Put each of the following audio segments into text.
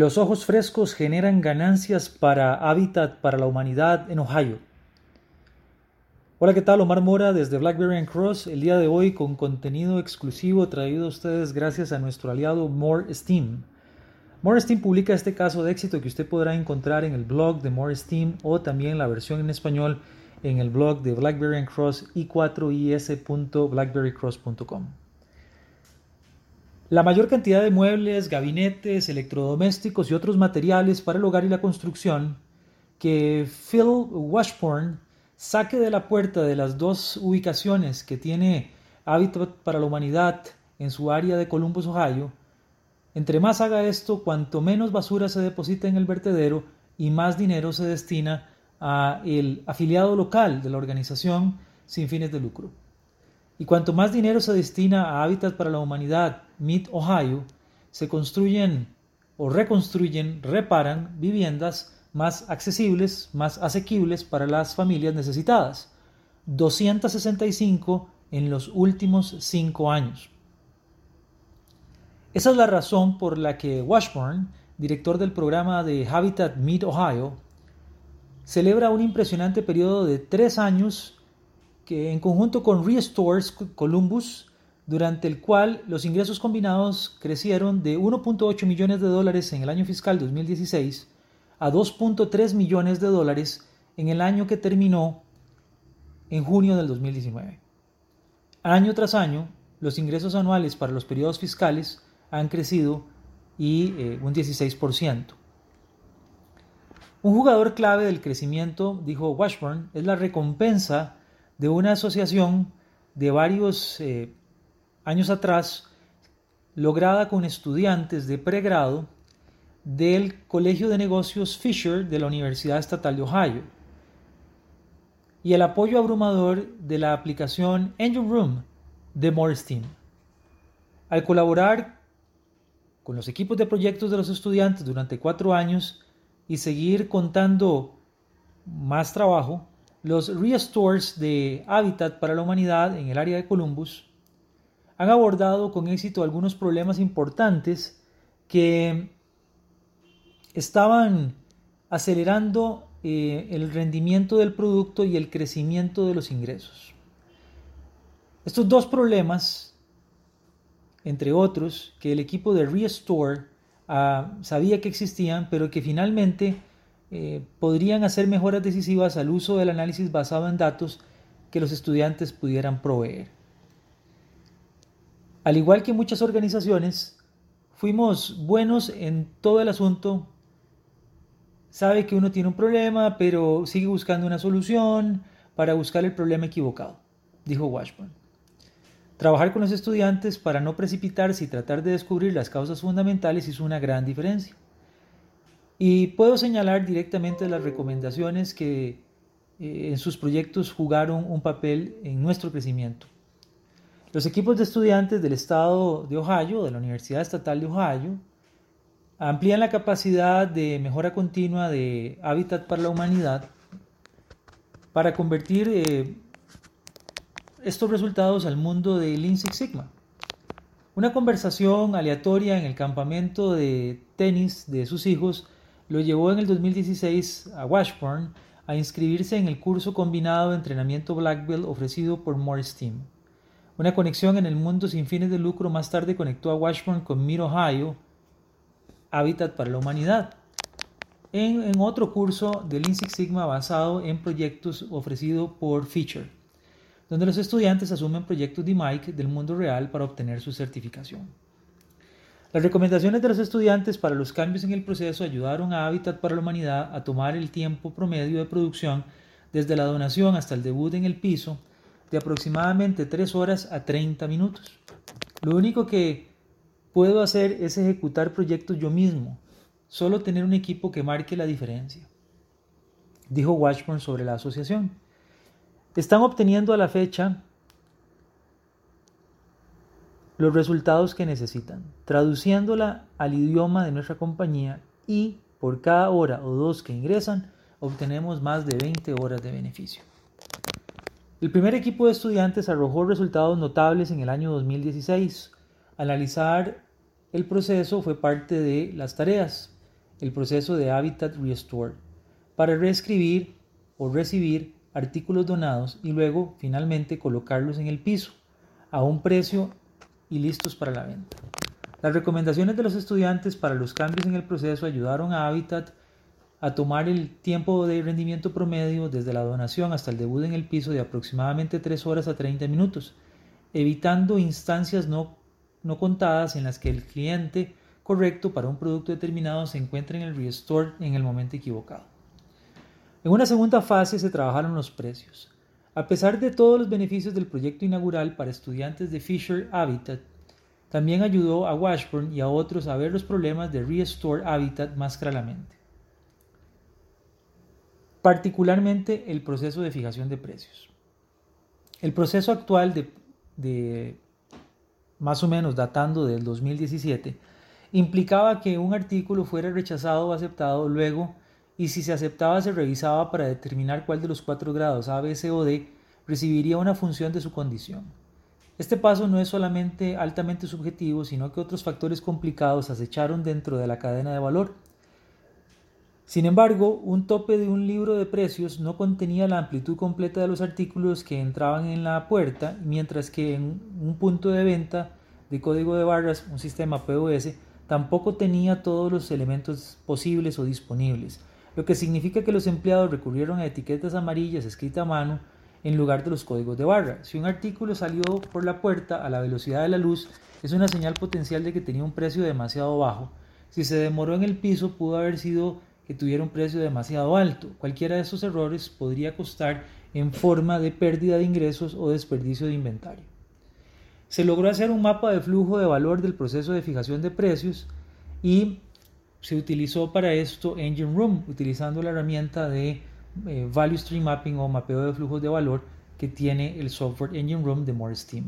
Los ojos frescos generan ganancias para Hábitat para la Humanidad en Ohio. Hola, ¿qué tal? Omar Mora desde Blackberry and Cross, el día de hoy con contenido exclusivo traído a ustedes gracias a nuestro aliado More Steam. More Steam publica este caso de éxito que usted podrá encontrar en el blog de More Steam o también la versión en español en el blog de Blackberry and Cross i4is.blackberrycross.com. La mayor cantidad de muebles, gabinetes, electrodomésticos y otros materiales para el hogar y la construcción que Phil Washburn saque de la puerta de las dos ubicaciones que tiene Habitat para la Humanidad en su área de Columbus, Ohio, entre más haga esto, cuanto menos basura se deposita en el vertedero y más dinero se destina a el afiliado local de la organización sin fines de lucro. Y cuanto más dinero se destina a Hábitat para la Humanidad, Mid Ohio, se construyen o reconstruyen, reparan viviendas más accesibles, más asequibles para las familias necesitadas. 265 en los últimos cinco años. Esa es la razón por la que Washburn, director del programa de Habitat Mid Ohio, celebra un impresionante periodo de tres años que en conjunto con Restores Columbus, durante el cual los ingresos combinados crecieron de 1.8 millones de dólares en el año fiscal 2016 a 2.3 millones de dólares en el año que terminó en junio del 2019. Año tras año, los ingresos anuales para los periodos fiscales han crecido y eh, un 16%. Un jugador clave del crecimiento, dijo Washburn, es la recompensa de una asociación de varios eh, años atrás, lograda con estudiantes de pregrado del Colegio de Negocios Fisher de la Universidad Estatal de Ohio y el apoyo abrumador de la aplicación Engine Room de Morris Team. Al colaborar con los equipos de proyectos de los estudiantes durante cuatro años y seguir contando más trabajo, los Restores de Hábitat para la Humanidad en el área de Columbus han abordado con éxito algunos problemas importantes que estaban acelerando eh, el rendimiento del producto y el crecimiento de los ingresos. Estos dos problemas, entre otros, que el equipo de Restore ah, sabía que existían, pero que finalmente eh, podrían hacer mejoras decisivas al uso del análisis basado en datos que los estudiantes pudieran proveer. Al igual que muchas organizaciones, fuimos buenos en todo el asunto. Sabe que uno tiene un problema, pero sigue buscando una solución para buscar el problema equivocado, dijo Washburn. Trabajar con los estudiantes para no precipitarse y tratar de descubrir las causas fundamentales hizo una gran diferencia. Y puedo señalar directamente las recomendaciones que eh, en sus proyectos jugaron un papel en nuestro crecimiento. Los equipos de estudiantes del estado de Ohio, de la Universidad Estatal de Ohio, amplían la capacidad de mejora continua de hábitat para la humanidad para convertir eh, estos resultados al mundo de Lean Six Sigma. Una conversación aleatoria en el campamento de tenis de sus hijos lo llevó en el 2016 a Washburn a inscribirse en el curso combinado de entrenamiento Black Belt ofrecido por Morris Team. Una conexión en el mundo sin fines de lucro más tarde conectó a Washburn con Mid Ohio, Hábitat para la Humanidad, en, otro curso de Lean Sigma basado en proyectos ofrecido por Feature, donde los estudiantes asumen proyectos de Mike del mundo real para obtener su certificación. Las recomendaciones de los estudiantes para los cambios en el proceso ayudaron a Habitat para la Humanidad a tomar el tiempo promedio de producción desde la donación hasta el debut en el piso de aproximadamente 3 horas a 30 minutos. Lo único que puedo hacer es ejecutar proyectos yo mismo, solo tener un equipo que marque la diferencia, dijo Washburn sobre la asociación. Están obteniendo a la fecha los resultados que necesitan, traduciéndola al idioma de nuestra compañía y por cada hora o dos que ingresan, obtenemos más de 20 horas de beneficio. El primer equipo de estudiantes arrojó resultados notables en el año 2016. Analizar el proceso fue parte de las tareas, el proceso de Habitat Restore, para reescribir o recibir artículos donados y luego finalmente colocarlos en el piso a un precio y listos para la venta. Las recomendaciones de los estudiantes para los cambios en el proceso ayudaron a Habitat a tomar el tiempo de rendimiento promedio desde la donación hasta el debut en el piso de aproximadamente 3 horas a 30 minutos, evitando instancias no, no contadas en las que el cliente correcto para un producto determinado se encuentra en el restore en el momento equivocado. En una segunda fase se trabajaron los precios. A pesar de todos los beneficios del proyecto inaugural para estudiantes de Fisher Habitat, también ayudó a Washburn y a otros a ver los problemas de Restore Habitat más claramente. Particularmente el proceso de fijación de precios. El proceso actual de, de más o menos datando del 2017 implicaba que un artículo fuera rechazado o aceptado luego y si se aceptaba se revisaba para determinar cuál de los cuatro grados A, B, C o D recibiría una función de su condición. Este paso no es solamente altamente subjetivo, sino que otros factores complicados acecharon dentro de la cadena de valor. Sin embargo, un tope de un libro de precios no contenía la amplitud completa de los artículos que entraban en la puerta, mientras que en un punto de venta de código de barras, un sistema POS, tampoco tenía todos los elementos posibles o disponibles lo que significa que los empleados recurrieron a etiquetas amarillas escritas a mano en lugar de los códigos de barra. Si un artículo salió por la puerta a la velocidad de la luz, es una señal potencial de que tenía un precio demasiado bajo. Si se demoró en el piso, pudo haber sido que tuviera un precio demasiado alto. Cualquiera de esos errores podría costar en forma de pérdida de ingresos o desperdicio de inventario. Se logró hacer un mapa de flujo de valor del proceso de fijación de precios y se utilizó para esto Engine Room, utilizando la herramienta de eh, Value Stream Mapping o mapeo de flujos de valor que tiene el software Engine Room de Morris Team.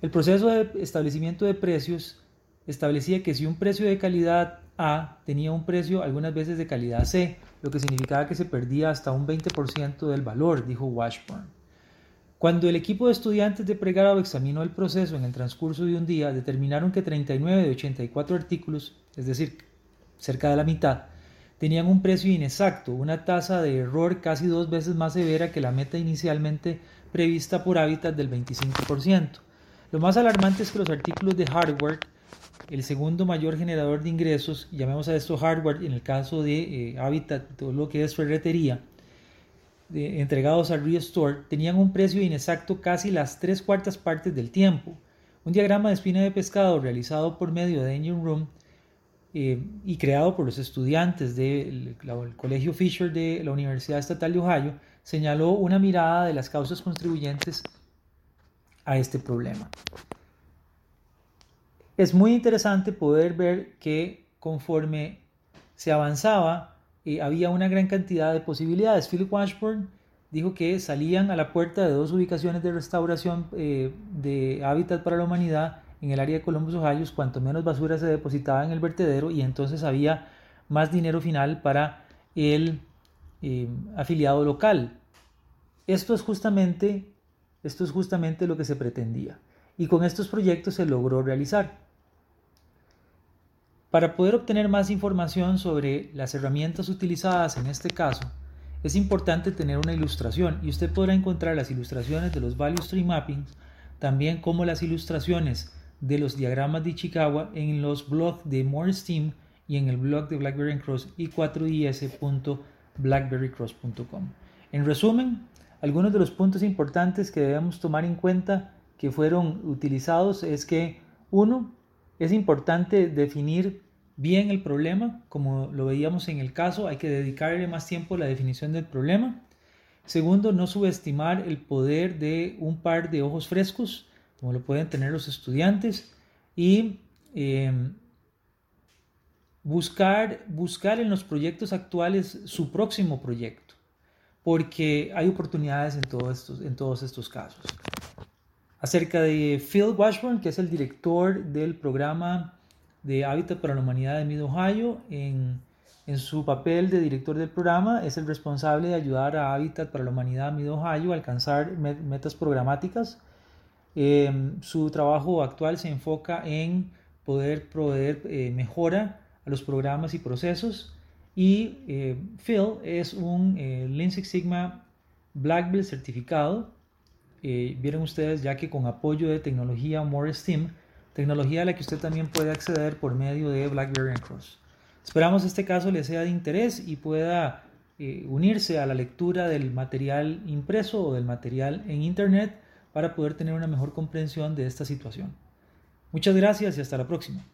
El proceso de establecimiento de precios establecía que si un precio de calidad A tenía un precio algunas veces de calidad C, lo que significaba que se perdía hasta un 20% del valor, dijo Washburn. Cuando el equipo de estudiantes de pregrado examinó el proceso en el transcurso de un día, determinaron que 39 de 84 artículos, es decir, cerca de la mitad, tenían un precio inexacto, una tasa de error casi dos veces más severa que la meta inicialmente prevista por Habitat del 25%. Lo más alarmante es que los artículos de hardware, el segundo mayor generador de ingresos, llamemos a esto hardware en el caso de eh, Habitat, todo lo que es ferretería, entregados al Restore tenían un precio inexacto casi las tres cuartas partes del tiempo. Un diagrama de espina de pescado realizado por medio de Engine Room eh, y creado por los estudiantes del Colegio Fisher de la Universidad Estatal de Ohio señaló una mirada de las causas contribuyentes a este problema. Es muy interesante poder ver que conforme se avanzaba había una gran cantidad de posibilidades. Philip Washburn dijo que salían a la puerta de dos ubicaciones de restauración eh, de hábitat para la humanidad en el área de Columbus, Ohio, cuanto menos basura se depositaba en el vertedero y entonces había más dinero final para el eh, afiliado local. Esto es justamente esto es justamente lo que se pretendía y con estos proyectos se logró realizar. Para poder obtener más información sobre las herramientas utilizadas en este caso, es importante tener una ilustración y usted podrá encontrar las ilustraciones de los Value Stream Mappings, también como las ilustraciones de los diagramas de Ichikawa en los blogs de Morris Team y en el blog de BlackBerry Cross y 4is.blackberrycross.com. En resumen, algunos de los puntos importantes que debemos tomar en cuenta que fueron utilizados es que, uno, es importante definir bien el problema, como lo veíamos en el caso, hay que dedicarle más tiempo a la definición del problema. Segundo, no subestimar el poder de un par de ojos frescos, como lo pueden tener los estudiantes. Y em, buscar, buscar en los proyectos actuales su próximo proyecto, porque hay oportunidades en todos estos, en todos estos casos. Acerca de Phil Washburn, que es el director del programa de Hábitat para la Humanidad de Mid Ohio, en, en su papel de director del programa, es el responsable de ayudar a Hábitat para la Humanidad Mid Ohio a alcanzar metas programáticas. Em, su trabajo actual se enfoca en poder proveer eh, mejora a los programas y procesos. Y eh, Phil es un eh, Lean Sigma Black Belt certificado. Eh, vieron ustedes ya que con apoyo de tecnología More Steam, tecnología a la que usted también puede acceder por medio de BlackBerry and Cross. Esperamos este caso le sea de interés y pueda eh, unirse a la lectura del material impreso o del material en Internet para poder tener una mejor comprensión de esta situación. Muchas gracias y hasta la próxima.